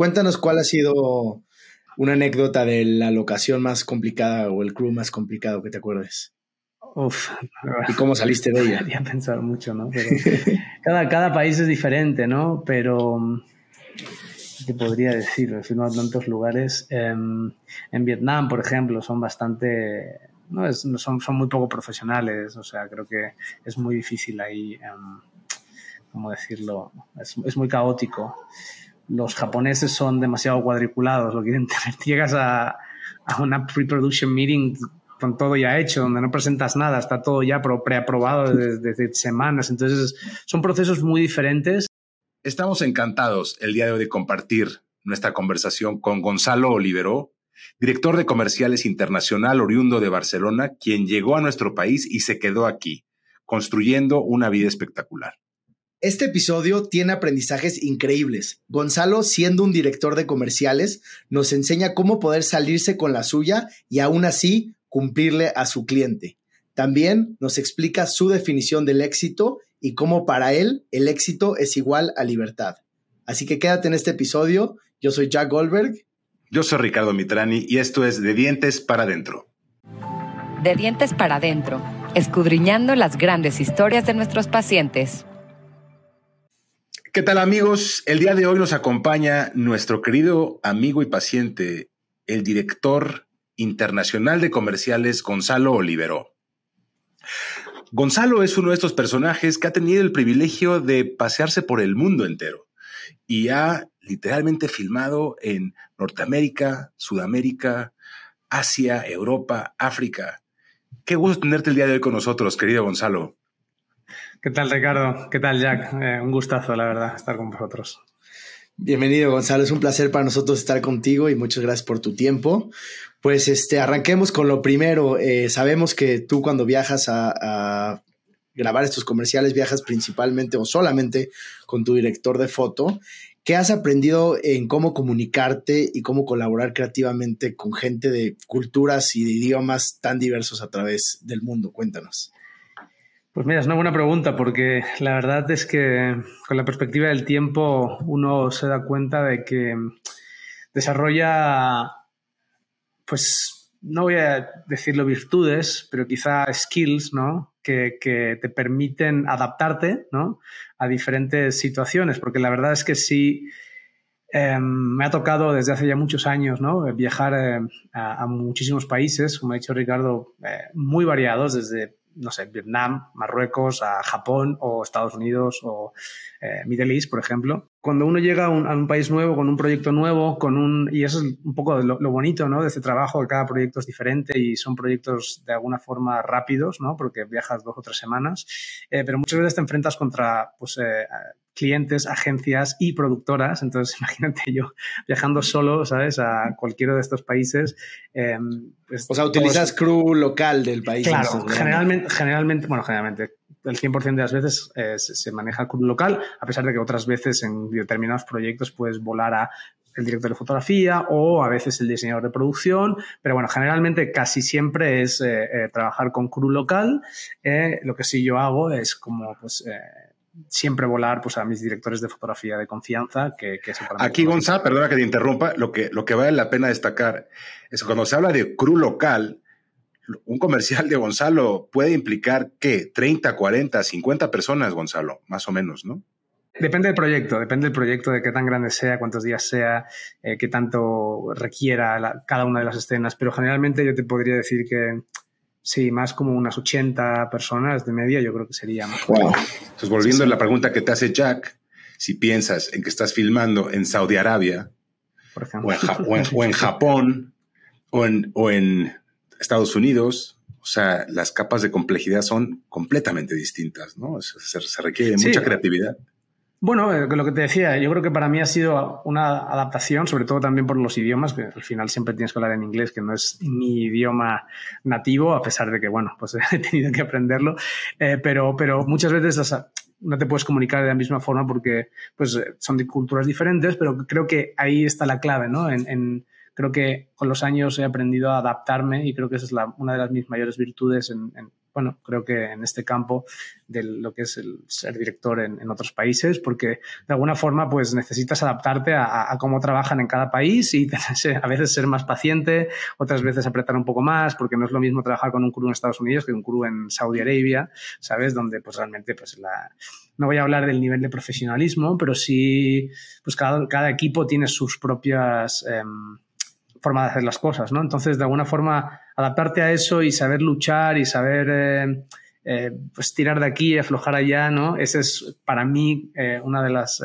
Cuéntanos cuál ha sido una anécdota de la locación más complicada o el crew más complicado que te acuerdes. Uf, ¿Y cómo saliste de ella? Había pensado mucho, ¿no? cada, cada país es diferente, ¿no? Pero, ¿qué podría decir? He filmado tantos lugares. Em, en Vietnam, por ejemplo, son bastante... No, es, son, son muy poco profesionales, o sea, creo que es muy difícil ahí, um, ¿cómo decirlo? Es, es muy caótico los japoneses son demasiado cuadriculados, lo quieren tener. Llegas a, a una pre-production meeting con todo ya hecho, donde no presentas nada, está todo ya preaprobado desde, semanas. Entonces, son procesos muy diferentes. Estamos encantados el día de hoy de compartir nuestra conversación con Gonzalo Oliveró, director de comerciales internacional oriundo de Barcelona, quien llegó a nuestro país y se quedó aquí, construyendo una vida espectacular. Este episodio tiene aprendizajes increíbles. Gonzalo, siendo un director de comerciales, nos enseña cómo poder salirse con la suya y aún así cumplirle a su cliente. También nos explica su definición del éxito y cómo para él el éxito es igual a libertad. Así que quédate en este episodio. Yo soy Jack Goldberg. Yo soy Ricardo Mitrani y esto es De Dientes para Adentro. De Dientes para Adentro, escudriñando las grandes historias de nuestros pacientes. ¿Qué tal amigos? El día de hoy nos acompaña nuestro querido amigo y paciente, el director internacional de comerciales Gonzalo Olivero. Gonzalo es uno de estos personajes que ha tenido el privilegio de pasearse por el mundo entero y ha literalmente filmado en Norteamérica, Sudamérica, Asia, Europa, África. Qué gusto tenerte el día de hoy con nosotros, querido Gonzalo. ¿Qué tal, Ricardo? ¿Qué tal, Jack? Eh, un gustazo, la verdad, estar con vosotros. Bienvenido, Gonzalo. Es un placer para nosotros estar contigo y muchas gracias por tu tiempo. Pues este, arranquemos con lo primero. Eh, sabemos que tú cuando viajas a, a, grabar estos comerciales viajas principalmente o solamente con tu director de foto. ¿Qué has aprendido en cómo comunicarte y cómo colaborar creativamente con gente de culturas y de idiomas tan diversos a través del mundo? Cuéntanos. Pues mira, es una buena pregunta porque la verdad es que con la perspectiva del tiempo uno se da cuenta de que desarrolla, pues no voy a decirlo virtudes, pero quizá skills, ¿no? Que, te permiten adaptarte, ¿no? A diferentes situaciones, porque la verdad es que sí, eh, me ha tocado desde hace ya muchos años, ¿no? Viajar eh, a, a, muchísimos países, como ha dicho Ricardo, eh, muy variados, desde no sé, Vietnam, Marruecos, a Japón o Estados Unidos o eh, Middle East, por ejemplo. Cuando uno llega a un, país nuevo, con un proyecto nuevo, con un, y eso es un poco lo, lo, bonito ¿no? de este trabajo, que cada proyecto es diferente y son proyectos de alguna forma rápidos, ¿no? porque viajas dos o tres semanas, eh, pero muchas veces te enfrentas contra pues, eh, clientes, agencias y productoras. Entonces, imagínate yo viajando solo, ¿sabes? A cualquiera de estos países. Eh, pues, o sea, utilizas crew local del país. Claro, generalmente, generalmente, bueno, generalmente, el 100% de las veces eh, se, se, maneja crew local, a pesar de que otras veces en determinados proyectos puedes volar a el director de fotografía o a veces el diseñador de producción, pero bueno, generalmente casi siempre es eh, eh, trabajar con crew local. Lo que sí yo hago es como pues siempre volar pues, a mis directores de fotografía de confianza. Que, que Aquí, Gonzalo, perdona que te interrumpa, lo que, lo que vale la pena destacar es que cuando se habla de crew local, un comercial de Gonzalo puede implicar que 30, 40, 50 personas, Gonzalo, más o menos, ¿no? Depende del proyecto, depende del proyecto, de qué tan grande sea, cuántos días sea, eh, qué tanto requiera la, cada una de las escenas, pero generalmente yo te podría decir que Sí, más como unas 80 personas de media, yo creo que sería más. Wow. Entonces, volviendo sí, sí. a la pregunta que te hace Jack, si piensas en que estás filmando en Saudi Arabia, Por ejemplo. O, en, o, en, o en, Japón, o en, o en Estados Unidos, o sea, las capas de complejidad son completamente distintas, ¿no? Se, se requiere sí. mucha creatividad. Bueno, eh, lo que te decía, yo creo que para mí ha sido una adaptación, sobre todo también por los idiomas, que al final siempre tienes que hablar en inglés, que no es mi idioma nativo, a pesar de que, bueno, pues he tenido que aprenderlo, eh, pero, pero muchas veces no te puedes comunicar de la misma forma porque pues, son de culturas diferentes, pero creo que ahí está la clave, ¿no? En, en, creo que con los años he aprendido a adaptarme y creo que esa es la, una de las mis mayores virtudes en, en bueno, creo que en este campo de lo que es el ser director en, otros países, porque de alguna forma pues necesitas adaptarte a, cómo trabajan en cada país y a veces ser más paciente, otras veces apretar un poco más, porque no es lo mismo trabajar con un crew en Estados Unidos que un crew en Saudi Arabia, ¿sabes? Donde pues realmente pues la... No voy a hablar del nivel de profesionalismo, pero sí, pues cada, equipo tiene sus propias... Em, forma de hacer las cosas, ¿no? Entonces, de alguna forma, adaptarte a eso y saber luchar y saber eh, eh, pues tirar de aquí y aflojar allá, ¿no? Ese es para mí eh, una de las...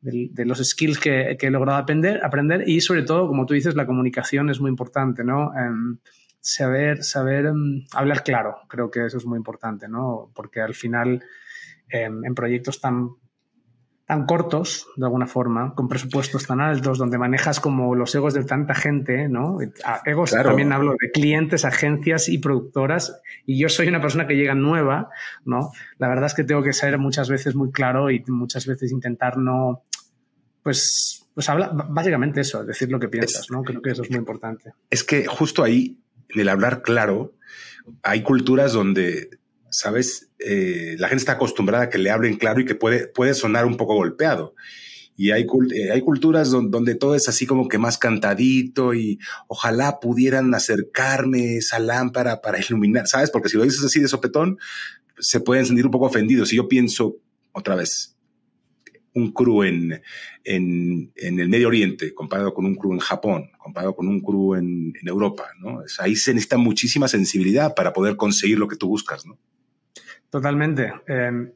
De, los skills que, he logrado aprender, aprender y sobre todo, como tú dices, la comunicación es muy importante, ¿no? Em, saber, saber em, hablar claro, creo que eso es muy importante, ¿no? Porque al final, em, en proyectos tan tan cortos, de alguna forma, con presupuestos tan altos, donde manejas como los egos de tanta gente, ¿no? Egos también hablo de clientes, agencias y productoras, y yo soy una persona que llega nueva, ¿no? La verdad es que tengo que ser muchas veces muy claro y muchas veces intentar no, pues, pues habla, básicamente eso, decir lo que piensas, ¿no? Creo que eso es muy importante. Es que justo ahí, en el hablar claro, hay culturas donde ¿sabes? Eh, la gente está acostumbrada a que le hablen claro y que puede, puede sonar un poco golpeado. Y hay, eh, hay culturas donde, todo es así como que más cantadito y ojalá pudieran acercarme esa lámpara para iluminar, ¿sabes? Porque si lo dices así de sopetón, se pueden sentir un poco ofendidos. Y yo pienso, otra vez, un crew en, en, el Medio Oriente comparado con un crew en Japón, comparado con un crew en, en Europa, ¿no? Ahí se necesita muchísima sensibilidad para poder conseguir lo que tú buscas, ¿no? Totalmente. Em,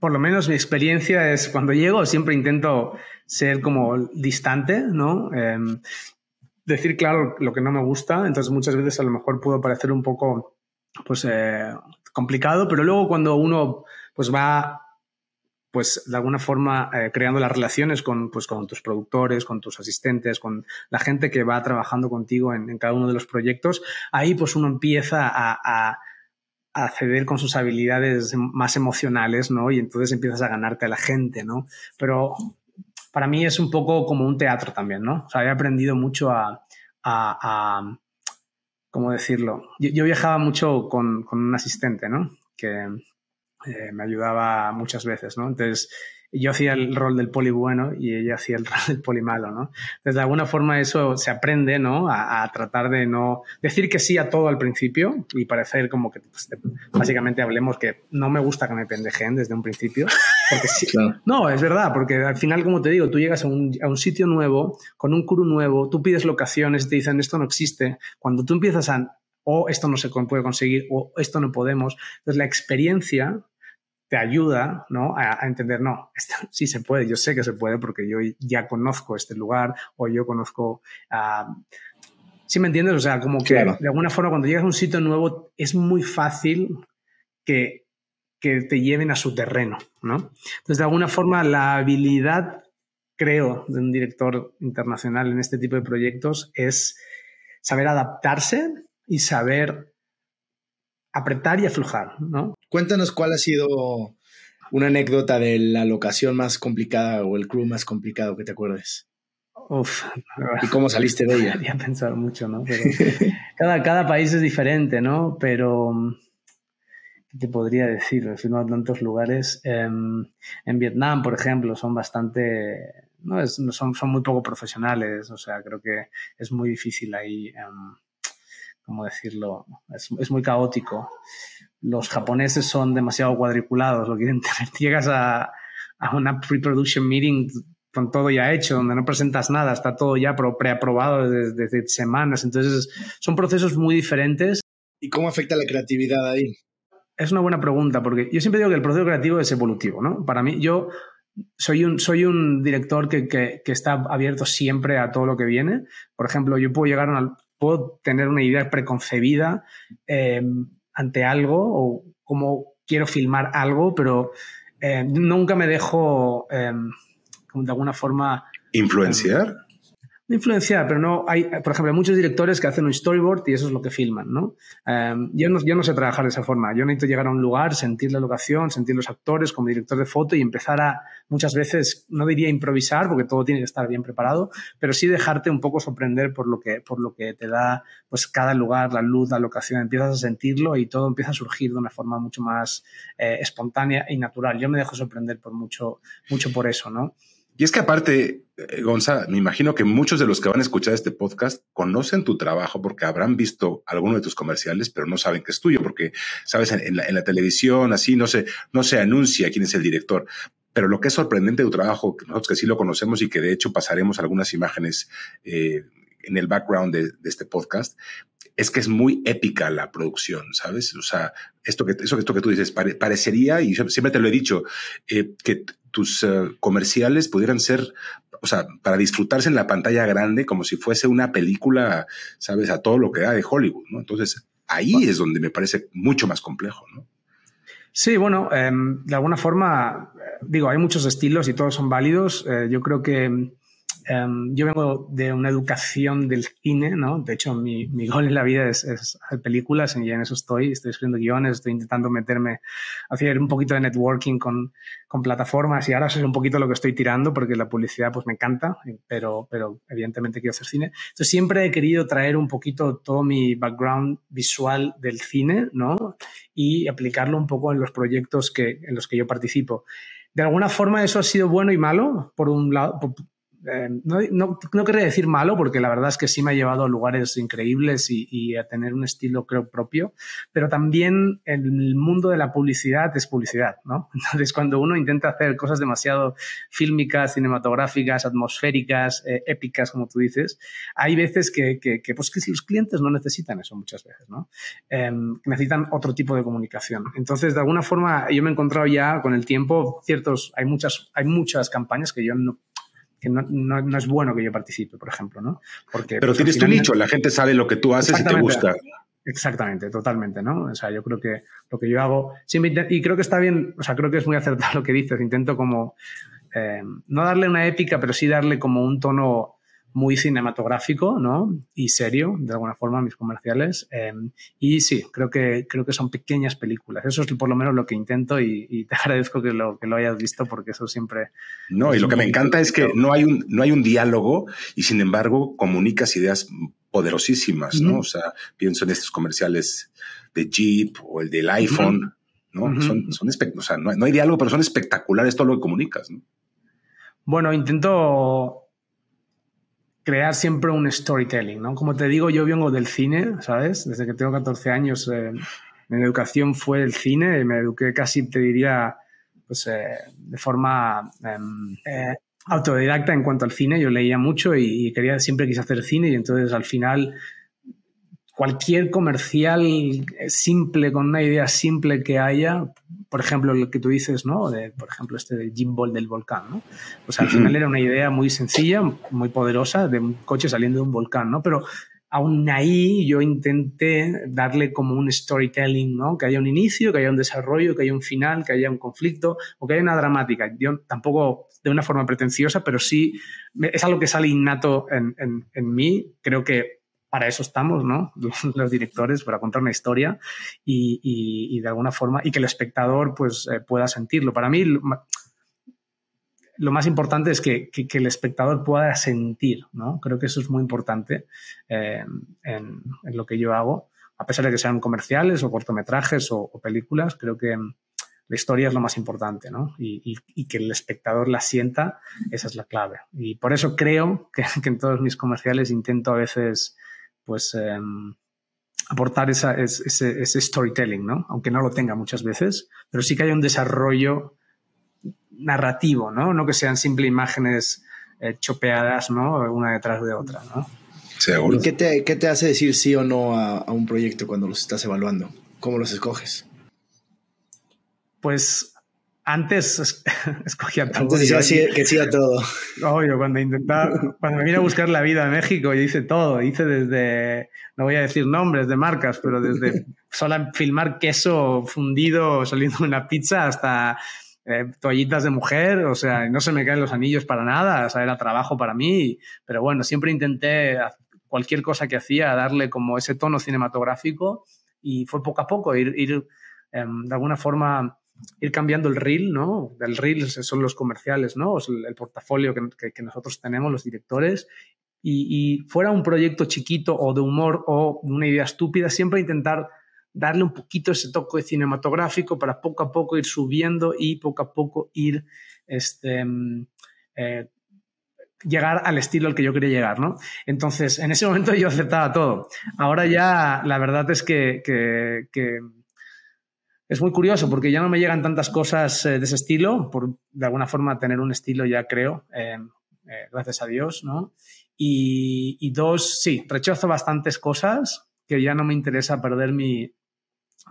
por lo menos mi experiencia es cuando llego siempre intento ser como distante, ¿no? Em, decir claro lo que no me gusta, entonces muchas veces a lo mejor puedo parecer un poco pues eh, complicado, pero luego cuando uno pues va pues de alguna forma eh, creando las relaciones con, pues, con tus productores, con tus asistentes, con la gente que va trabajando contigo en, cada uno de los proyectos, ahí pues uno empieza a acceder con sus habilidades más emocionales, ¿no? Y entonces empiezas a ganarte a la gente, ¿no? Pero para mí es un poco como un teatro también, ¿no? O sea, he aprendido mucho a, ¿cómo decirlo? Yo, viajaba mucho con, un asistente, ¿no? Que eh, me ayudaba muchas veces, ¿no? Entonces, yo hacía el rol del poli bueno y ella hacía el rol del poli malo, ¿no? Entonces, de alguna forma eso se aprende, ¿no? A, tratar de no decir que sí a todo al principio y parecer como que, pues, básicamente hablemos que no me gusta que me pendejen desde un principio. Porque sí, No, es verdad, porque al final, como te digo, tú llegas a un, a un sitio nuevo, con un crew nuevo, tú pides locaciones y te dicen esto no existe. Cuando tú empiezas a o esto no se puede conseguir, o esto no podemos. Entonces, la experiencia te ayuda ¿no? a, entender, no, esto sí se puede, yo sé que se puede porque yo ya conozco este lugar o yo conozco... Uh, ¿Sí me entiendes? O sea, como que de alguna forma cuando llegas a un sitio nuevo es muy fácil que, que te lleven a su terreno, ¿no? Entonces, de alguna forma, la habilidad, creo, de un director internacional en este tipo de proyectos es saber adaptarse y saber apretar y aflojar, ¿no? Cuéntanos cuál ha sido una anécdota de la locación más complicada o el crew más complicado que te acuerdes. Uf, ¿Y cómo saliste de ella? Había pensado mucho, ¿no? cada, cada país es diferente, ¿no? Pero, ¿qué te podría decir? He filmado en tantos lugares. Em, en Vietnam, por ejemplo, son bastante, no, son, son muy poco profesionales, o sea, creo que es muy difícil ahí. Em, ¿cómo decirlo? Es, muy caótico. Los japoneses son demasiado cuadriculados, lo quieren tener. Llegas a, una pre-production meeting con todo ya hecho, donde no presentas nada, está todo ya preaprobado desde, desde semanas. Entonces, son procesos muy diferentes. ¿Y cómo afecta la creatividad ahí? Es una buena pregunta, porque yo siempre digo que el proceso creativo es evolutivo, ¿no? Para mí, yo soy un, soy un director que, que, que, está abierto siempre a todo lo que viene. Por ejemplo, yo puedo llegar a puedo tener una idea preconcebida em, ante algo o cómo quiero filmar algo, pero em, nunca me dejo em, de alguna forma... ¿Influenciar? Influenciar, pero no hay, por ejemplo, hay muchos directores que hacen un storyboard y eso es lo que filman, ¿no? Em, yo ¿no? Yo no sé trabajar de esa forma. Yo necesito llegar a un lugar, sentir la locación, sentir los actores como director de foto y empezar a, muchas veces, no diría improvisar, porque todo tiene que estar bien preparado, pero sí dejarte un poco sorprender por lo que, por lo que te da pues cada lugar, la luz, la locación. Empiezas a sentirlo y todo empieza a surgir de una forma mucho más eh, espontánea y natural. Yo me dejo sorprender por mucho, mucho por eso, ¿no? Y es que aparte, eh, Gonza, me imagino que muchos de los que van a escuchar este podcast conocen tu trabajo porque habrán visto alguno de tus comerciales, pero no saben que es tuyo, porque, sabes, en, la, televisión, así, no se, no se anuncia quién es el director. Pero lo que es sorprendente de tu trabajo, nosotros que sí lo conocemos y que de hecho pasaremos algunas imágenes eh, en el background de, este podcast, es que es muy épica la producción, ¿sabes? O sea, esto que, eso, que tú dices, parecería, y siempre te lo he dicho, eh, que tus eh, comerciales pudieran ser, o sea, para disfrutarse en la pantalla grande como si fuese una película, ¿sabes? A todo lo que da de Hollywood, ¿no? Entonces, ahí es donde me parece mucho más complejo, ¿no? Sí, bueno, em, de alguna forma, eh, digo, hay muchos estilos y todos son válidos. yo creo que Em, yo vengo de una educación del cine, ¿no? De hecho, mi, mi gol en la vida es, hacer películas y en eso estoy. Estoy escribiendo guiones, estoy intentando meterme, hacer un poquito de networking con, con plataformas y ahora eso es un poquito lo que estoy tirando porque la publicidad pues me encanta, pero, pero evidentemente quiero hacer cine. Entonces siempre he querido traer un poquito todo mi background visual del cine, ¿no? Y aplicarlo un poco en los proyectos que, en los que yo participo de alguna forma eso ha sido bueno y malo. Por un lado, eh, no, no, no, decir malo, porque la verdad es que sí me ha llevado a lugares increíbles y, a tener un estilo, creo, propio, pero también el mundo de la publicidad es publicidad, ¿no? Entonces, cuando uno intenta hacer cosas demasiado fílmicas, cinematográficas, atmosféricas, eh, épicas, como tú dices, hay veces que, que, pues, que los clientes no necesitan eso muchas veces, ¿no? Em, necesitan otro tipo de comunicación. Entonces, de alguna forma, yo me he encontrado ya con el tiempo ciertos, hay muchas, hay muchas campañas que yo no que no, no, es bueno que yo participe, por ejemplo, ¿no? Porque, Pero pues, tienes tu nicho, la gente sabe lo que tú haces y te gusta. Exactamente, totalmente, ¿no? O sea, yo creo que lo que yo hago, y creo que está bien, o sea, creo que es muy acertado lo que dices, intento como, eh, no darle una épica, pero sí darle como un tono muy cinematográfico ¿no? y serio, de alguna forma, mis comerciales. Em, y sí, creo que, creo que son pequeñas películas. Eso es por lo menos lo que intento y, te agradezco que lo, que lo hayas visto porque eso siempre... No, y lo que me encanta es que no hay, un, no hay un diálogo y sin embargo comunicas ideas poderosísimas, ¿no? O sea, pienso en estos comerciales de Jeep o el del iPhone, ¿no? Son, son o sea, no, no hay diálogo, pero son espectaculares todo lo que comunicas, ¿no? Bueno, intento crear siempre un storytelling, ¿no? Como te digo, yo vengo del cine, ¿sabes? Desde que tengo 14 años, eh, mi educación fue el cine, me eduqué casi, te diría, pues eh, de forma em, eh, autodidacta en cuanto al cine. Yo leía mucho y, y, quería, siempre quise hacer cine y entonces al final cualquier comercial simple, con una idea simple que haya, por ejemplo, el que tú dices, ¿no? De, por ejemplo, este de Jim Ball del volcán, ¿no? Pues al final era una idea muy sencilla, muy poderosa, de un coche saliendo de un volcán, ¿no? Pero aún ahí yo intenté darle como un storytelling, ¿no? Que haya un inicio, que haya un desarrollo, que haya un final, que haya un conflicto o que haya una dramática. Yo tampoco de una forma pretenciosa, pero sí es algo que sale innato en, en, en mí. Creo que para eso estamos, ¿no? Los directores, para contar una historia y, de alguna forma, y que el espectador pues eh, pueda sentirlo. Para mí, lo más importante es que, el espectador pueda sentir, ¿no? Creo que eso es muy importante eh, en, lo que yo hago, a pesar de que sean comerciales o cortometrajes o, películas, creo que la historia es lo más importante, ¿no? Y, que el espectador la sienta, esa es la clave. Y por eso creo que, que en todos mis comerciales intento a veces pues em, aportar ese, ese, storytelling, ¿no? Aunque no lo tenga muchas veces, pero sí que haya un desarrollo narrativo, ¿no? No que sean simple imágenes eh, chopeadas, ¿no? Una detrás de otra, ¿no? ¿Y qué te, qué te, hace decir sí o no a, a un proyecto cuando los estás evaluando? ¿Cómo los escoges? Pues antes escogía todo. Antes decía que sí a todo. Obvio, cuando intentaba, cuando me vine a buscar la vida a México, yo hice todo. Hice desde, no voy a decir nombres de marcas, pero desde solo filmar queso fundido saliendo de una pizza hasta eh, toallitas de mujer, o sea, no se me caen los anillos para nada, o sea, era trabajo para mí, pero bueno, siempre intenté cualquier cosa que hacía darle como ese tono cinematográfico y fue poco a poco ir, ir em, de alguna forma ir cambiando el reel, ¿no? El reel son los comerciales, ¿no? el, portafolio que, que, nosotros tenemos, los directores. Y, y, fuera un proyecto chiquito o de humor o una idea estúpida, siempre intentar darle un poquito ese toque cinematográfico para poco a poco ir subiendo y poco a poco ir este, mm, eh, llegar al estilo al que yo quería llegar, ¿no? Entonces, en ese momento yo aceptaba todo. Ahora ya la verdad es que, es muy curioso porque ya no me llegan tantas cosas eh, de ese estilo, por de alguna forma tener un estilo ya creo, eh, gracias a Dios, ¿no? Y, y, dos, sí, rechazo bastantes cosas que ya no me interesa perder mi,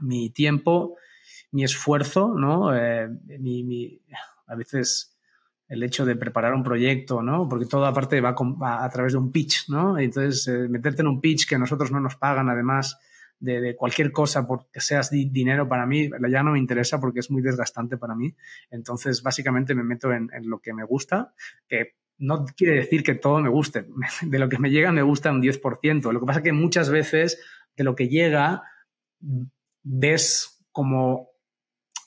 mi tiempo, mi esfuerzo, ¿no? Eh, mi, a veces el hecho de preparar un proyecto, ¿no? Porque todo aparte va, a través de un pitch, ¿no? Entonces, eh, meterte en un pitch que nosotros no nos pagan, además de, cualquier cosa, porque seas dinero para mí, ya no me interesa porque es muy desgastante para mí. Entonces, básicamente me meto en, lo que me gusta, que no quiere decir que todo me guste. De lo que me llega me gusta un 10%. Lo que pasa es que muchas veces de lo que llega ves como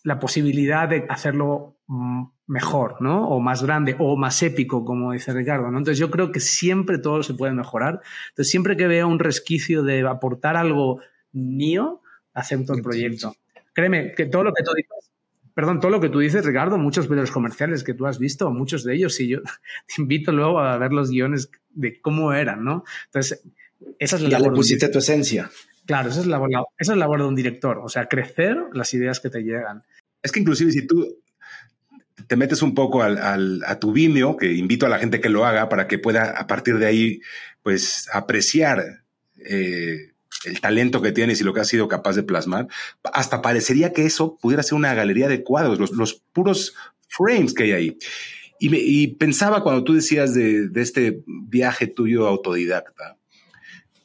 la posibilidad de hacerlo mm, mejor, ¿no? O más grande o más épico, como dice Ricardo, ¿no? Entonces yo creo que siempre todo se puede mejorar. Entonces siempre que veo un resquicio de aportar algo mío, acepto el proyecto. Créeme que todo lo que tú dices, perdón, todo lo que tú dices, Ricardo, muchos de los comerciales que tú has visto, muchos de ellos, y yo te invito luego a ver los guiones de cómo eran, ¿no? Entonces, esa es la... Ya le pusiste tu esencia. Claro, esa es, la, esa es la labor de un director, o sea, crecer las ideas que te llegan. Es que inclusive si tú te metes un poco al, a tu Vimeo, que invito a la gente que lo haga para que pueda a partir de ahí, pues, apreciar eh, el talento que tienes y lo que has sido capaz de plasmar, hasta parecería que eso pudiera ser una galería de cuadros, los, puros frames que hay ahí. Y, pensaba cuando tú decías de, de, este viaje tuyo autodidacta,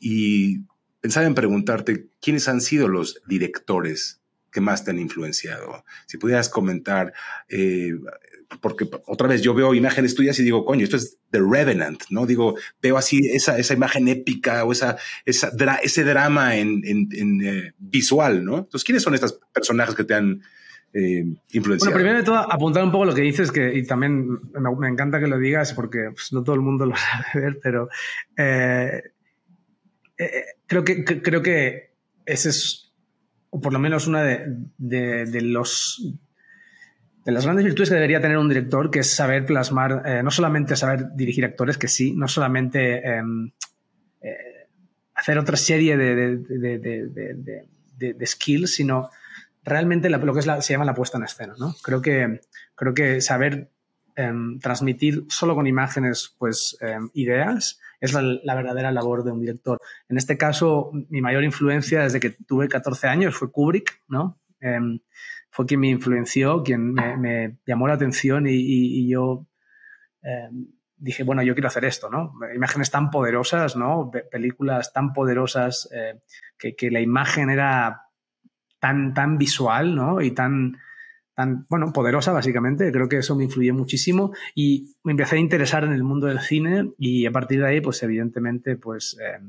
y pensaba en preguntarte quiénes han sido los directores que más te han influenciado. Si pudieras comentar, eh, porque otra vez yo veo imágenes tuyas y digo, coño, esto es The Revenant, ¿no? Digo, veo así esa, esa imagen épica o esa, esa ese drama en, en, eh, visual, ¿no? Entonces, ¿quiénes son estos personajes que te han eh, influenciado? Bueno, primero de todo, apuntar un poco lo que dices, que, y también me, encanta que lo digas porque pues, no todo el mundo lo sabe ver, pero eh, creo, que, creo que ese es, o por lo menos una de, los de las grandes virtudes que debería tener un director, que es saber plasmar, eh, no solamente saber dirigir actores, que sí, no solamente em, eh, hacer otra serie de, de, skills, sino realmente lo que es se llama la puesta en escena. ¿no? Creo, que, creo que saber em, transmitir solo con imágenes pues, em, ideas es la, verdadera labor de un director. En este caso, mi mayor influencia desde que tuve 14 años fue Kubrick, ¿no? Fue quien me influenció, quien me, llamó la atención y, yo em, dije, bueno, yo quiero hacer esto, ¿no? Imágenes tan poderosas, ¿no? Películas tan poderosas eh, que, que, la imagen era tan, tan visual, ¿no? Y tan, tan, bueno, poderosa básicamente. Creo que eso me influyó muchísimo y me empecé a interesar en el mundo del cine y a partir de ahí, pues evidentemente, pues eh,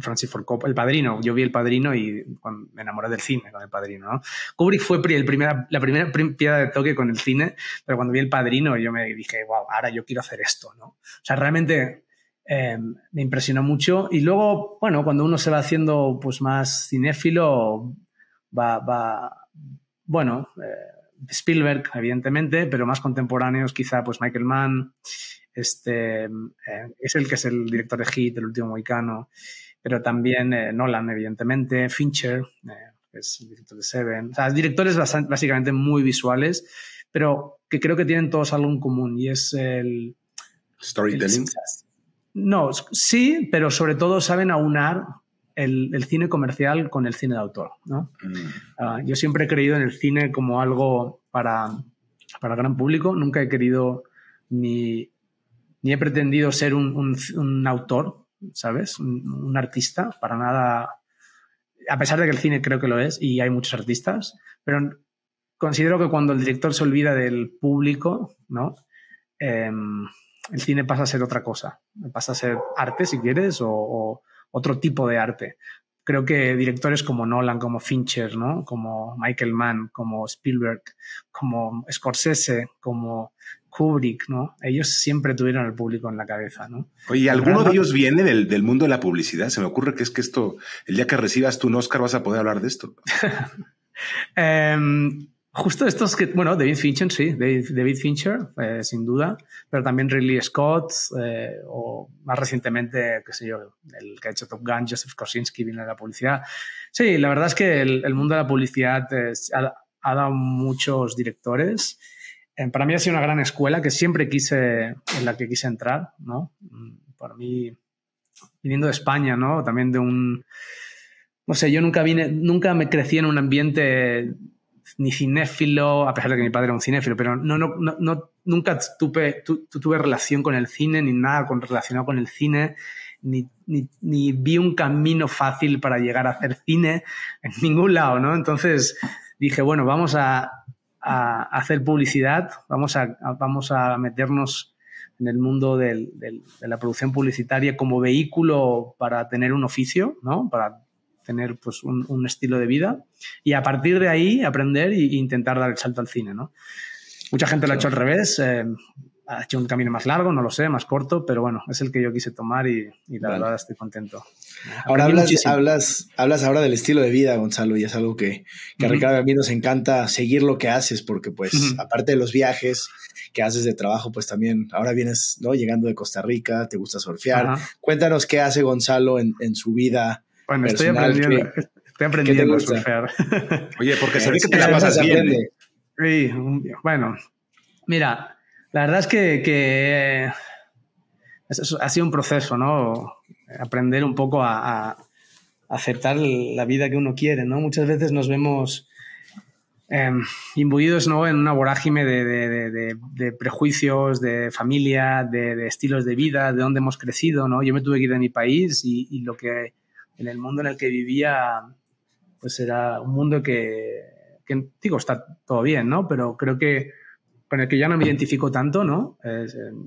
Francis Ford Coppola, El Padrino. Yo vi El Padrino y me enamoré del cine con El Padrino, ¿no? Kubrick fue el primera, la primera piedra de toque con el cine, pero cuando vi El Padrino yo me dije, wow, ahora yo quiero hacer esto, ¿no? O sea, realmente... Eh, me impresionó mucho y luego, bueno, cuando uno se va haciendo pues más cinéfilo, va, va bueno, eh, Spielberg, evidentemente, pero más contemporáneos, quizá pues Michael Mann, este, eh, es el que es el director de Hit, el último moicano, pero también eh, Nolan, evidentemente, Fincher, eh, es el director de Seven, o sea, directores básicamente muy visuales, pero que creo que tienen todos algo en común y es el... Storytelling. no, sí, pero sobre todo saben aunar el, cine comercial con el cine de autor. ¿no? Mm. Ah, yo siempre he creído en el cine como algo para, para el gran público. Nunca he querido ni, ni he pretendido ser un, un, autor, ¿sabes? Un, artista, para nada. A pesar de que el cine creo que lo es y hay muchos artistas, pero considero que cuando el director se olvida del público, ¿no? Em, el cine pasa a ser otra cosa. Pasa a ser arte, si quieres, o, otro tipo de arte. Creo que directores como Nolan, como Fincher, ¿no? Como Michael Mann, como Spielberg, como Scorsese, como Kubrick, ¿no? Ellos siempre tuvieron al público en la cabeza, ¿no? Oye, ¿alguno de ellos viene del, mundo de la publicidad? Se me ocurre que es que esto, el día que recibas tu Oscar vas a poder hablar de esto. Em, justo estos que, bueno, David Fincher, sí, David, Fincher, eh, sin duda, pero también Ridley Scott, eh, o más recientemente, qué sé yo, el que ha hecho Top Gun, Joseph Kosinski, viene de la publicidad. Sí, la verdad es que el, mundo de la publicidad ha, ha dado muchos directores eh, para mí ha sido una gran escuela que siempre quise, en la que quise entrar, ¿no? Mm, para mí, viniendo de España, ¿no? También de un, no sé, yo nunca vine, nunca me crecí en un ambiente ni cinéfilo, a pesar de que mi padre era un cinéfilo, pero no, no, no, nunca tuve, tuve relación con el cine, ni nada con, relacionado con el cine, ni, ni, ni, vi un camino fácil para llegar a hacer cine en ningún lado, ¿no? Entonces dije, bueno, vamos a, a hacer publicidad, vamos a, vamos a meternos en el mundo de la producción publicitaria como vehículo para tener un oficio, ¿no? Para tener pues, un, estilo de vida y a partir de ahí aprender e intentar dar el salto al cine, ¿no? Mucha gente lo ha hecho al revés. Eh, ha hecho un camino más largo, no lo sé, más corto, pero bueno, es el que yo quise tomar y, la verdad estoy contento. Ahora hablas, hablas, hablas ahora del estilo de vida, Gonzalo, y es algo que, que a Ricardo a mí nos encanta seguir lo que haces, porque pues aparte de los viajes que haces de trabajo, pues también ahora vienes ¿no? llegando de Costa Rica, te gusta surfear. Cuéntanos qué hace Gonzalo en, en su vida. Bueno, estoy aprendiendo, estoy aprendiendo a surfear. Oye, porque se ve que te la pasas bien. ¿eh? Sí, bueno, mira, la verdad es que, ha sido un proceso, ¿no? Aprender un poco a, aceptar la vida que uno quiere, ¿no? Muchas veces nos vemos em, imbuidos ¿no? en una vorágine de, prejuicios, de familia, de, estilos de vida, de dónde hemos crecido, ¿no? Yo me tuve que ir de mi país y, lo que en el mundo en el que vivía, pues era un mundo que, digo, está todo bien, ¿no? Pero creo que con el que ya no me identifico tanto, ¿no?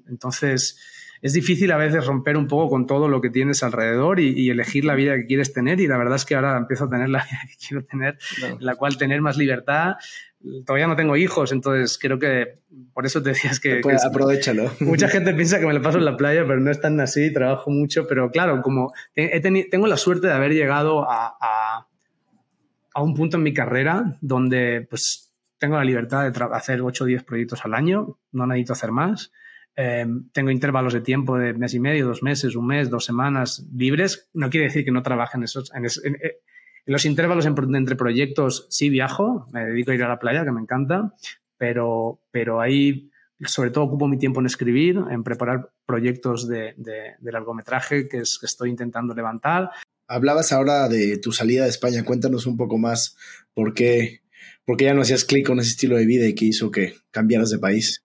entonces, es difícil a veces romper un poco con todo lo que tienes alrededor y, elegir la vida que quieres tener y la verdad es que ahora empiezo a tener la vida que quiero tener, en la cual tener más libertad. Todavía no tengo hijos, entonces creo que por eso te decías que... Pues aprovechalo. Mucha gente piensa que me lo paso en la playa, pero no es tan así, trabajo mucho, pero claro, como he tengo la suerte de haber llegado a, a, a un punto en mi carrera donde pues tengo la libertad de hacer 8 o 10 proyectos al año, no necesito hacer más. Em, tengo intervalos de tiempo de mes y medio, dos meses, un mes, dos semanas libres. No quiere decir que no trabaje en esos. En, eh, los intervalos entre proyectos sí viajo, me dedico a ir a la playa, que me encanta, pero, pero ahí sobre todo ocupo mi tiempo en escribir, en preparar proyectos de, largometraje que, es, que estoy intentando levantar. Hablabas ahora de tu salida de España, cuéntanos un poco más por qué porque ya no hacías clic con ese estilo de vida y que hizo que cambiaras de país?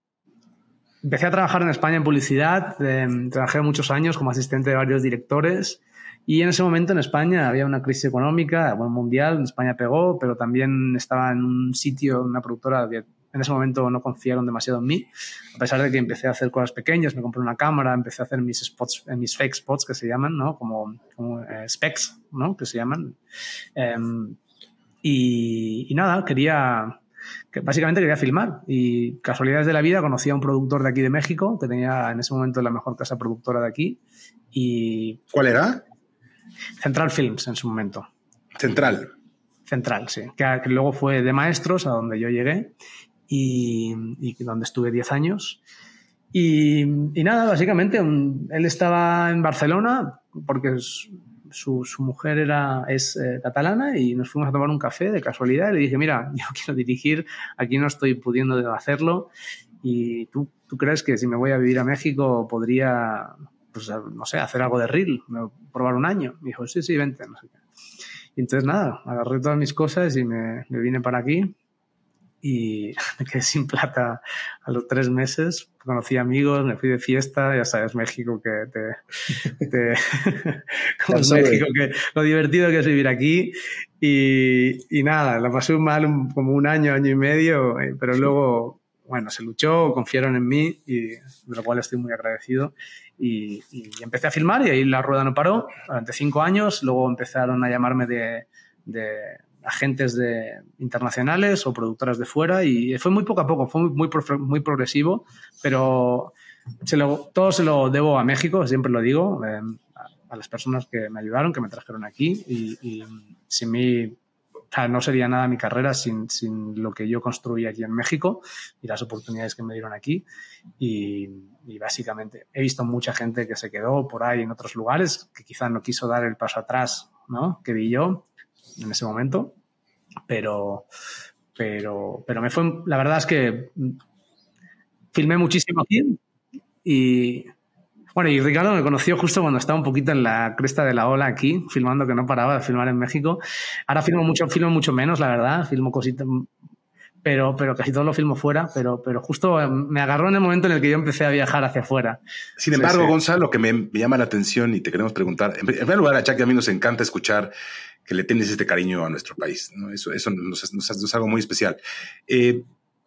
Empecé a trabajar en España en publicidad, em, trabajé muchos años como asistente de varios directores y en ese momento en España había una crisis económica, bueno, mundial, en España pegó, pero también estaba en un sitio, una productora que en ese momento no confiaron demasiado en mí, a pesar de que empecé a hacer cosas pequeñas, me compré una cámara, empecé a hacer mis spots, eh, mis fake spots que se llaman, ¿no? Como, eh, specs, ¿no? Que se llaman. Em, y, nada, quería, que básicamente quería filmar. Y casualidades de la vida, conocí a un productor de aquí de México, que tenía en ese momento la mejor casa productora de aquí. Y, ¿Cuál era? Central Films en su momento. Central. Central, sí. Que, luego fue de maestros, a donde yo llegué, y, y donde estuve 10 años. Y, y, nada, básicamente, él estaba en Barcelona porque su, mujer era, es eh, catalana y nos fuimos a tomar un café de casualidad y le dije, mira, yo quiero dirigir, aquí no estoy pudiendo hacerlo y tú, tú crees que si me voy a vivir a México podría, pues, no sé, hacer algo de reel, probar un año. Me dijo, sí, sí, vente, no sé qué. Y entonces nada, agarré todas mis cosas y me, me vine para aquí y me quedé sin plata a los tres meses. Conocí amigos, me fui de fiesta, ya sabes, México, que te, te como México, que lo divertido que es vivir aquí. Y, y nada, la pasé mal como un año, año y medio, eh, pero luego, bueno, se luchó, confiaron en mí y de lo cual estoy muy agradecido. Y, y empecé a filmar y ahí la rueda no paró durante cinco años. Luego empezaron a llamarme de, de agentes de, internacionales o productoras de fuera y fue muy poco a poco, fue muy, muy, muy progresivo, pero se lo, todo se lo debo a México, siempre lo digo, eh, a, las personas que me ayudaron, que me trajeron aquí y, sin mí no sería nada mi carrera sin, sin, lo que yo construí aquí en México y las oportunidades que me dieron aquí. Y, y, básicamente he visto mucha gente que se quedó por ahí en otros lugares, que quizá no quiso dar el paso atrás ¿no? que vi yo en ese momento, pero, pero, pero me fue, la verdad es que filmé muchísimo aquí y, bueno, y Ricardo me conoció justo cuando estaba un poquito en la cresta de la ola aquí, filmando que no paraba de filmar en México. Ahora filmo mucho, filmo mucho menos, la verdad, filmo cositas, pero, pero casi todo lo filmo fuera, pero, pero justo me agarró en el momento en el que yo empecé a viajar hacia afuera. Sin embargo, Gonzalo, lo que me, me, llama la atención y te queremos preguntar, en primer lugar, a Chuck y a mí nos encanta escuchar que le tienes este cariño a nuestro país. ¿no? Eso, eso nos, nos, es algo muy especial. Eh,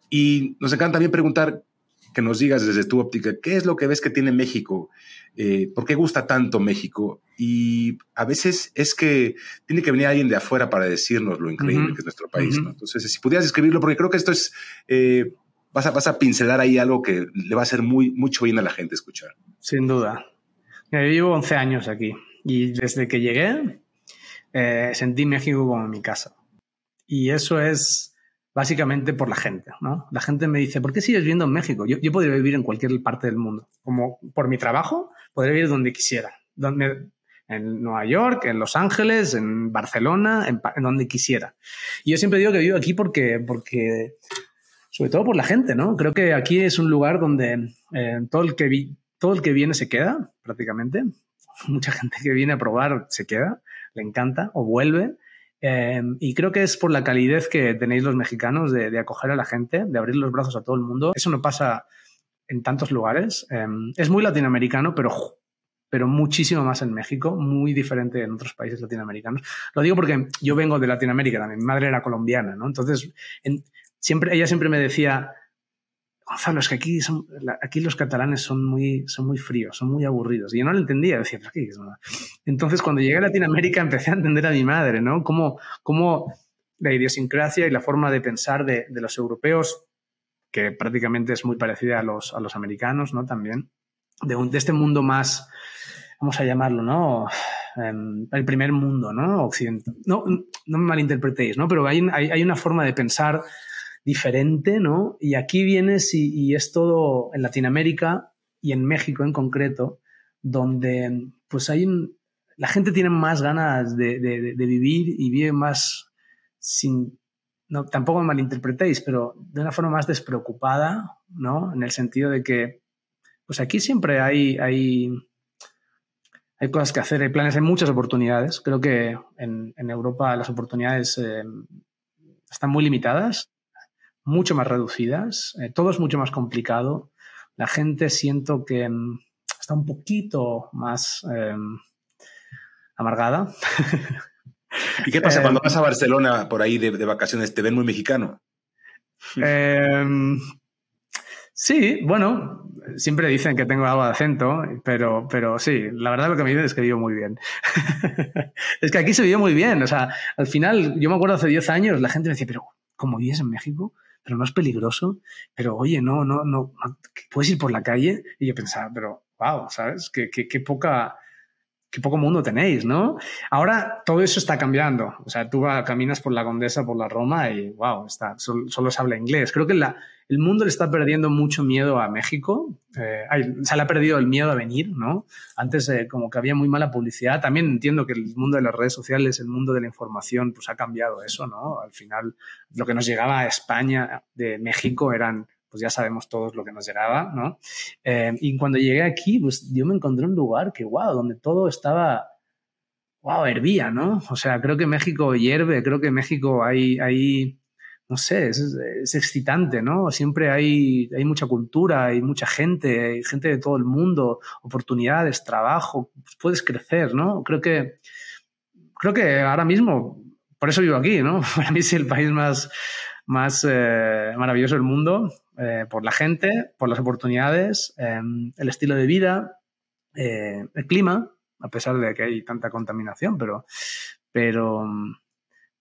y nos encanta también preguntar que nos digas desde tu óptica, ¿qué es lo que ves que tiene México? Eh, ¿Por qué gusta tanto México? Y a veces es que tiene que venir alguien de afuera para decirnos lo increíble uh -huh. que es nuestro país. Uh -huh. ¿no? Entonces, si pudieras describirlo, porque creo que esto es, eh, vas, a, vas a pincelar ahí algo que le va a hacer muy, mucho bien a la gente escuchar. Sin duda. Yo llevo 11 años aquí y desde que llegué eh, sentí México como mi casa. Y eso es básicamente por la gente, ¿no? La gente me dice, ¿por qué sigues viviendo en México? Yo, yo podría vivir en cualquier parte del mundo. Como por mi trabajo, podría vivir donde quisiera. Donde, en Nueva York, en Los Ángeles, en Barcelona, en, donde quisiera. Y yo siempre digo que vivo aquí porque, porque, sobre todo por la gente, ¿no? Creo que aquí es un lugar donde eh, todo, el que vi, todo el que viene se queda, prácticamente. Mucha gente que viene a probar se queda le encanta o vuelve. Eh, y creo que es por la calidez que tenéis los mexicanos de, de, acoger a la gente, de abrir los brazos a todo el mundo. Eso no pasa en tantos lugares. Eh, es muy latinoamericano, pero, pero muchísimo más en México, muy diferente en otros países latinoamericanos. Lo digo porque yo vengo de Latinoamérica también, mi madre era colombiana, ¿no? Entonces, en, siempre, ella siempre me decía, Gonzalo, es que aquí, son, aquí los catalanes son muy, son muy fríos, son muy aburridos. Y yo no lo entendía, decía, ¿pero qué es? Entonces, cuando llegué a Latinoamérica, empecé a entender a mi madre, ¿no? Cómo, cómo la idiosincrasia y la forma de pensar de, de, los europeos, que prácticamente es muy parecida a los, a los americanos, ¿no? También, de, un, de este mundo más, vamos a llamarlo, ¿no? Um, el primer mundo, ¿no? Occidental. No, no me malinterpretéis, ¿no? Pero hay, hay, hay una forma de pensar diferente, ¿no? Y aquí vienes y, es todo en Latinoamérica y en México en concreto, donde pues hay un, la gente tiene más ganas de, vivir y vive más sin, no, tampoco me malinterpretéis, pero de una forma más despreocupada, ¿no? En el sentido de que, pues aquí siempre hay, hay, hay cosas que hacer, hay planes, hay muchas oportunidades. Creo que en, en Europa las oportunidades eh, están muy limitadas mucho más reducidas, eh, todo es mucho más complicado. La gente siento que um, está un poquito más eh, amargada. ¿Y qué pasa cuando vas a Barcelona por ahí de, de vacaciones? ¿Te ven muy mexicano? Eh, sí, bueno, siempre dicen que tengo algo de acento, pero, pero sí, la verdad lo que me dicen es que vivo muy bien. es que aquí se vive muy bien, o sea, al final, yo me acuerdo hace 10 años, la gente me decía, pero ¿cómo vives en México? Pero no es peligroso, pero oye, no, no, no, puedes ir por la calle y yo pensaba, pero wow, ¿sabes? Qué, qué, poca, qué poco mundo tenéis, ¿no? Ahora todo eso está cambiando. O sea, tú caminas por la Condesa, por la Roma y, wow, está, solo, solo se habla inglés. Creo que la, el mundo le está perdiendo mucho miedo a México. Eh, se le ha perdido el miedo a venir, ¿no? Antes eh, como que había muy mala publicidad. También entiendo que el mundo de las redes sociales, el mundo de la información, pues ha cambiado eso, ¿no? Al final, lo que nos llegaba a España de México eran pues ya sabemos todos lo que nos llegaba, ¿no? Eh, y cuando llegué aquí, pues yo me encontré un lugar que, wow, donde todo estaba, wow, hervía, ¿no? O sea, creo que México hierve, creo que México hay, hay no sé, es, excitante, ¿no? Siempre hay, hay mucha cultura, hay mucha gente, hay gente de todo el mundo, oportunidades, trabajo, puedes crecer, ¿no? Creo que, creo que ahora mismo, por eso vivo aquí, ¿no? Para mí es el país más, más eh, maravilloso del mundo, eh, por la gente, por las oportunidades, em, el estilo de vida, eh, el clima, a pesar de que hay tanta contaminación, pero, pero,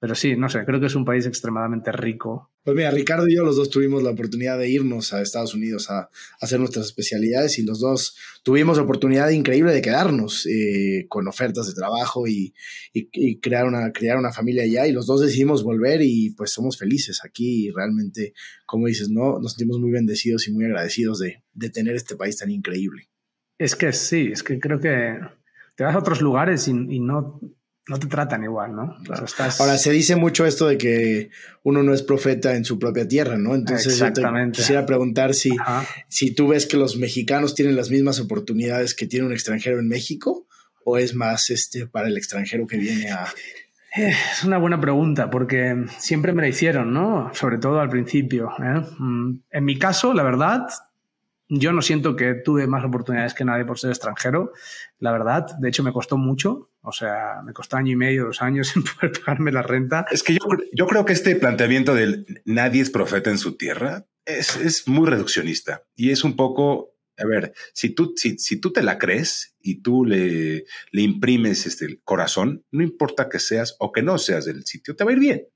pero sí, no sé, creo que es un país extremadamente rico. Pues mira, Ricardo y yo los dos tuvimos la oportunidad de irnos a Estados Unidos a, hacer nuestras especialidades y los dos tuvimos la oportunidad increíble de quedarnos eh, con ofertas de trabajo y, y, crear, una, crear una familia allá y los dos decidimos volver y pues somos felices aquí y realmente, como dices, ¿no? nos sentimos muy bendecidos y muy agradecidos de, de tener este país tan increíble. Es que sí, es que creo que te vas a otros lugares y, y no no te tratan igual, ¿no? Ahora, se dice mucho esto de que uno no es profeta en su propia tierra, ¿no? Entonces, yo te quisiera preguntar si, si tú ves que los mexicanos tienen las mismas oportunidades que tiene un extranjero en México o es más este para el extranjero que viene a... Eh, es una buena pregunta porque siempre me la hicieron, ¿no? Sobre todo al principio. ¿eh? Mm, en mi caso, la verdad, yo no siento que tuve más oportunidades que nadie por ser extranjero, la verdad. De hecho, me costó mucho. O sea, me costó año y medio, dos años sin poder pagarme la renta. Es que yo, yo creo que este planteamiento del nadie es profeta en su tierra es, es muy reduccionista y es un poco, a ver, si tú, si, si tú te la crees y tú le, le imprimes este corazón, no importa que seas o que no seas del sitio, te va a ir bien.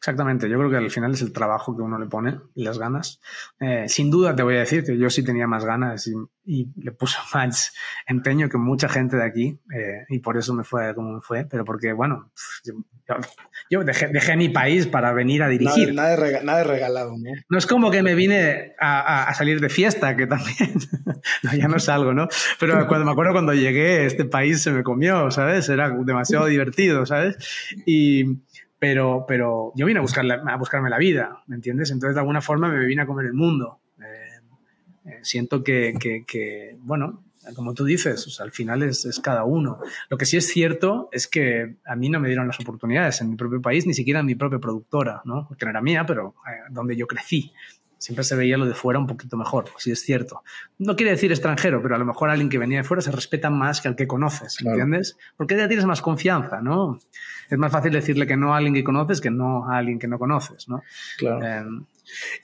Exactamente, yo creo que al final es el trabajo que uno le pone y las ganas. Eh, sin duda te voy a decir que yo sí tenía más ganas y, le puso más empeño que mucha gente de aquí eh, y por eso me fue como me fue, pero porque, bueno, yo, dejé, mi país para venir a dirigir. Nada, de, regalado, ¿no? No es como que me vine a, salir de fiesta, que también, no, ya no salgo, ¿no? Pero cuando me acuerdo cuando llegué, este país se me comió, ¿sabes? Era demasiado divertido, ¿sabes? Y pero, pero yo vine a, buscar a buscarme la vida, ¿me entiendes? Entonces, de alguna forma me vine a comer el mundo. Eh, eh, siento que, que, bueno, como tú dices, al final es, es, cada uno. Lo que sí es cierto es que a mí no me dieron las oportunidades en mi propio país, ni siquiera en mi propia productora, ¿no? que no era mía, pero eh, donde yo crecí. Siempre se veía lo de fuera un poquito mejor, sí es cierto. No quiere decir extranjero, pero a lo mejor alguien que venía de fuera se respeta más que al que conoces, ¿entiendes? Porque ya tienes más confianza, ¿no? es más fácil decirle que no a alguien que conoces que no a alguien que no conoces, ¿no? Claro. Em,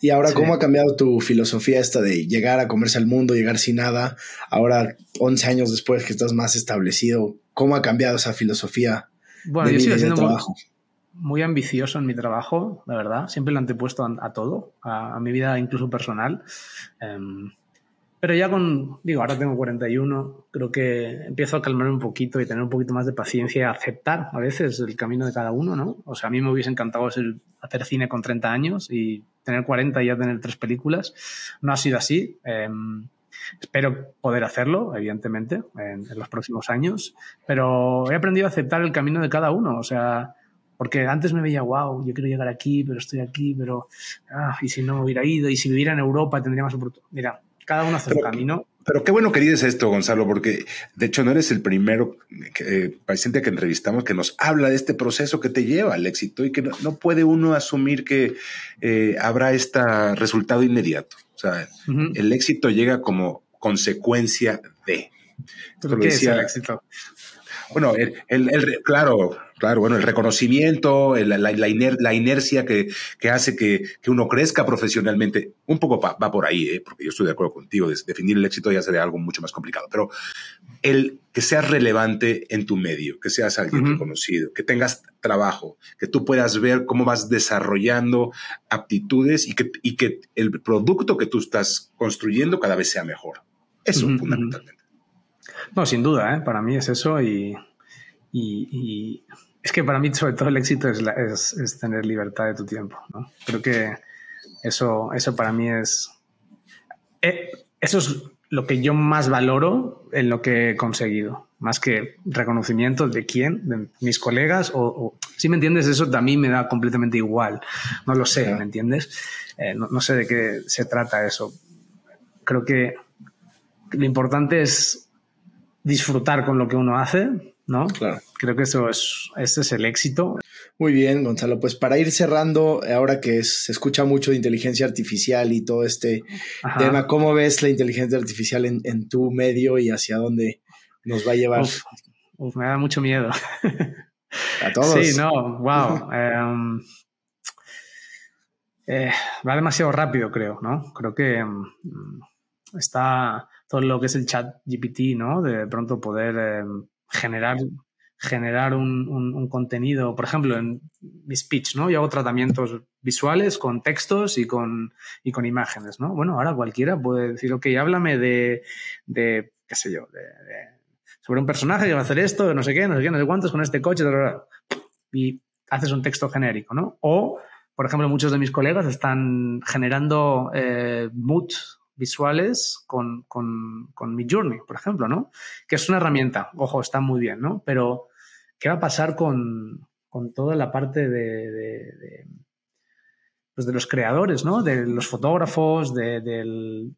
y ahora, ¿cómo ha cambiado tu filosofía esta de llegar a comerse al mundo, llegar sin nada? Ahora, 11 años después que estás más establecido, ¿cómo ha cambiado esa filosofía? Bueno, yo sigo siendo muy, muy, ambicioso en mi trabajo, la verdad. Siempre lo antepuesto a, a todo, a, mi vida incluso personal. Em, pero ya con, digo, ahora tengo 41, creo que empiezo a calmarme un poquito y tener un poquito más de paciencia y aceptar a veces el camino de cada uno, ¿no? O sea, a mí me hubiese encantado hacer cine con 30 años y tener 40 y ya tener tres películas. No ha sido así. Em, espero poder hacerlo, evidentemente, en, los próximos años, pero he aprendido a aceptar el camino de cada uno. O sea, porque antes me veía, wow, yo quiero llegar aquí, pero estoy aquí, pero, ah, y si no hubiera ido, y si viviera en Europa tendría más oportunidades. Mira, cada uno hace su camino. Pero qué bueno que dices esto, Gonzalo, porque de hecho no eres el primero que, paciente que entrevistamos que nos habla de este proceso que te lleva al éxito y que no, puede uno asumir que eh, habrá este resultado inmediato. O sea, el éxito llega como consecuencia de. ¿Qué es el éxito? Bueno, el, claro, claro, bueno, el reconocimiento, la, la, inercia que, hace que, uno crezca profesionalmente, un poco va por ahí, ¿eh? porque yo estoy de acuerdo contigo, definir el éxito ya sería algo mucho más complicado, pero el que seas relevante en tu medio, que seas alguien reconocido, que tengas trabajo, que tú puedas ver cómo vas desarrollando aptitudes y que, y que el producto que tú estás construyendo cada vez sea mejor. Eso, fundamentalmente. No, sin duda, ¿eh? para mí es eso y, es que para mí sobre todo el éxito es, tener libertad de tu tiempo. ¿no? Creo que eso, eso para mí es... Eh, eso es lo que yo más valoro en lo que he conseguido, más que reconocimiento de quién, de mis colegas, o, si me entiendes, eso también me da completamente igual, no lo sé, ¿me entiendes? Eh, no, no, sé de qué se trata eso. Creo que lo importante es disfrutar con lo que uno hace ¿no? Claro. Creo que eso es, ese es el éxito. Muy bien, Gonzalo. Pues para ir cerrando, ahora que se escucha mucho de inteligencia artificial y todo este tema, ¿cómo ves la inteligencia artificial en, tu medio y hacia dónde nos va a llevar? me da mucho miedo. A todos. Sí, no, wow. Em, eh, va demasiado rápido, creo, ¿no? Creo que em, está todo lo que es el chat GPT, ¿no? De pronto poder em, generar, generar un, contenido, por ejemplo, en mi speech, ¿no? Yo hago tratamientos visuales con textos y con, y con imágenes, ¿no? Bueno, ahora cualquiera puede decir, ok, háblame de, de qué sé yo, sobre un personaje que va a hacer esto, no sé qué, no sé qué, no sé cuántos, con este coche, y haces un texto genérico, ¿no? O, por ejemplo, muchos de mis colegas están generando eh, mood visuales con, con, con mi Journey, por ejemplo, ¿no? Que es una herramienta, ojo, está muy bien, ¿no? Pero, ¿qué va a pasar con, con toda la parte de, pues de los creadores, ¿no? De los fotógrafos, de, del...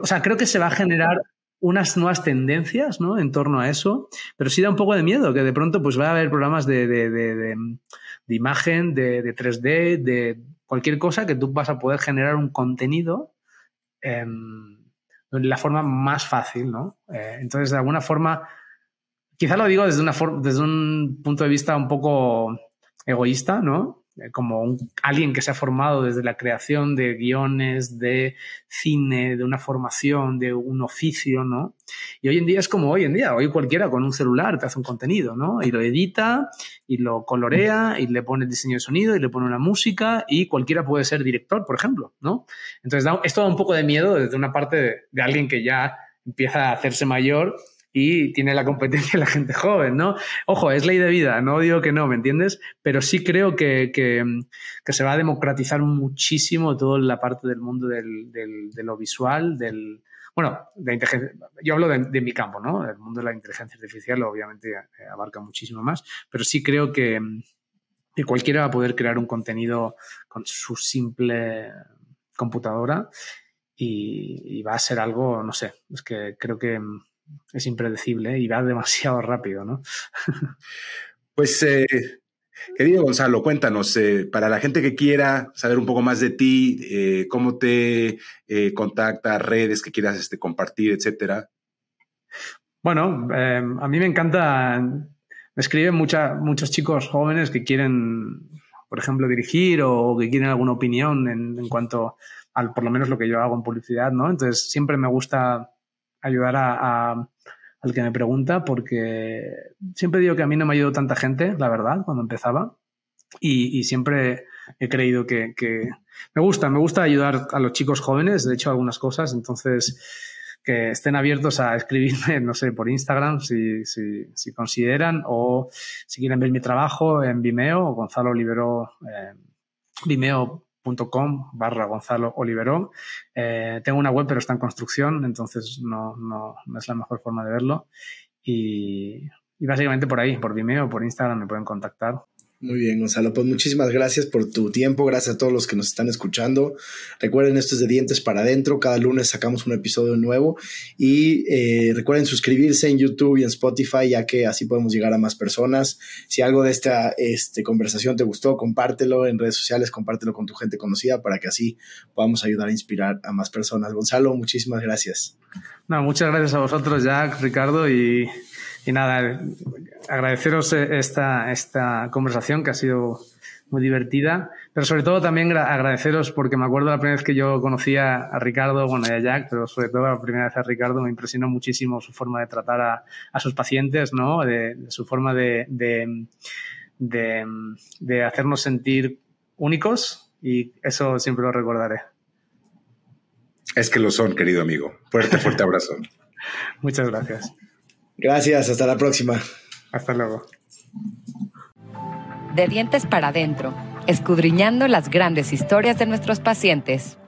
O sea, creo que se va a generar unas nuevas tendencias, ¿no? En torno a eso, pero sí da un poco de miedo que de pronto pues va a haber programas de, de, de imagen, de, 3D, de cualquier cosa que tú vas a poder generar un contenido De la forma más fácil, ¿no? Eh, entonces, de alguna forma, quizá lo digo desde, desde un punto de vista un poco egoísta, ¿no? Eh, como alguien que se ha formado desde la creación de guiones, de cine, de una formación, de un oficio, ¿no? Y hoy en día es como hoy en día, hoy cualquiera con un celular te hace un contenido, ¿no? Y lo edita, y lo colorea, y le pone el diseño de sonido, y le pone una música, y cualquiera puede ser director, por ejemplo, ¿no? Entonces, esto da un poco de miedo desde una parte de alguien que ya empieza a hacerse mayor y tiene la competencia la gente joven, ¿no? Ojo, es ley de vida, no digo que no, ¿me entiendes? Pero sí creo que, que, se va a democratizar muchísimo toda la parte del mundo del, del, de lo visual, del... Bueno, de yo hablo de, mi campo, ¿no? El mundo de la inteligencia artificial obviamente eh, abarca muchísimo más, pero sí creo que, que cualquiera va a poder crear un contenido con su simple computadora y va a ser algo, no sé, es que creo que es impredecible y va demasiado rápido, ¿no? pues, eh, querido Gonzalo, cuéntanos, eh, para la gente que quiera saber un poco más de ti, eh, cómo te contacta, redes que quieras este, compartir, etcétera. Bueno, a mí me encanta, me escriben muchos chicos jóvenes que quieren, por ejemplo, dirigir o que quieren alguna opinión en, en cuanto al, por lo menos lo que yo hago en publicidad, ¿no? Entonces, siempre me gusta ayudar a, al que me pregunta, porque siempre digo que a mí no me ayudó tanta gente, la verdad, cuando empezaba. Y, siempre he creído que, me gusta, me gusta ayudar a los chicos jóvenes, de hecho, algunas cosas. Entonces, que estén abiertos a escribirme, no sé, por Instagram, si, si, consideran, o si quieren ver mi trabajo en Vimeo, Gonzalo Olivero, eh, Vimeo com barra Gonzalo Oliverón. Eh, tengo una web, pero está en construcción, entonces no, no, no es la mejor forma de verlo. Y, y, básicamente por ahí, por Vimeo, por Instagram me pueden contactar. Muy bien, Gonzalo. Pues muchísimas gracias por tu tiempo. Gracias a todos los que nos están escuchando. Recuerden, esto es de Dientes para Adentro. Cada lunes sacamos un episodio nuevo. Y eh, recuerden suscribirse en YouTube y en Spotify, ya que así podemos llegar a más personas. Si algo de esta este, conversación te gustó, compártelo en redes sociales, compártelo con tu gente conocida para que así podamos ayudar a inspirar a más personas. Gonzalo, muchísimas gracias. No, muchas gracias a vosotros, Jack, Ricardo, y y nada, agradeceros esta, esta conversación que ha sido muy divertida, pero sobre todo también agradeceros porque me acuerdo la primera vez que yo conocía a Ricardo, bueno, y a Jack, pero sobre todo la primera vez a Ricardo me impresionó muchísimo su forma de tratar a, a sus pacientes, ¿no? De, su forma de, de, de, de hacernos sentir únicos y eso siempre lo recordaré. Es que lo son, querido amigo. Fuerte, fuerte abrazo. Muchas gracias. Gracias, hasta la próxima. Hasta luego. De dientes para adentro, escudriñando las grandes historias de nuestros pacientes.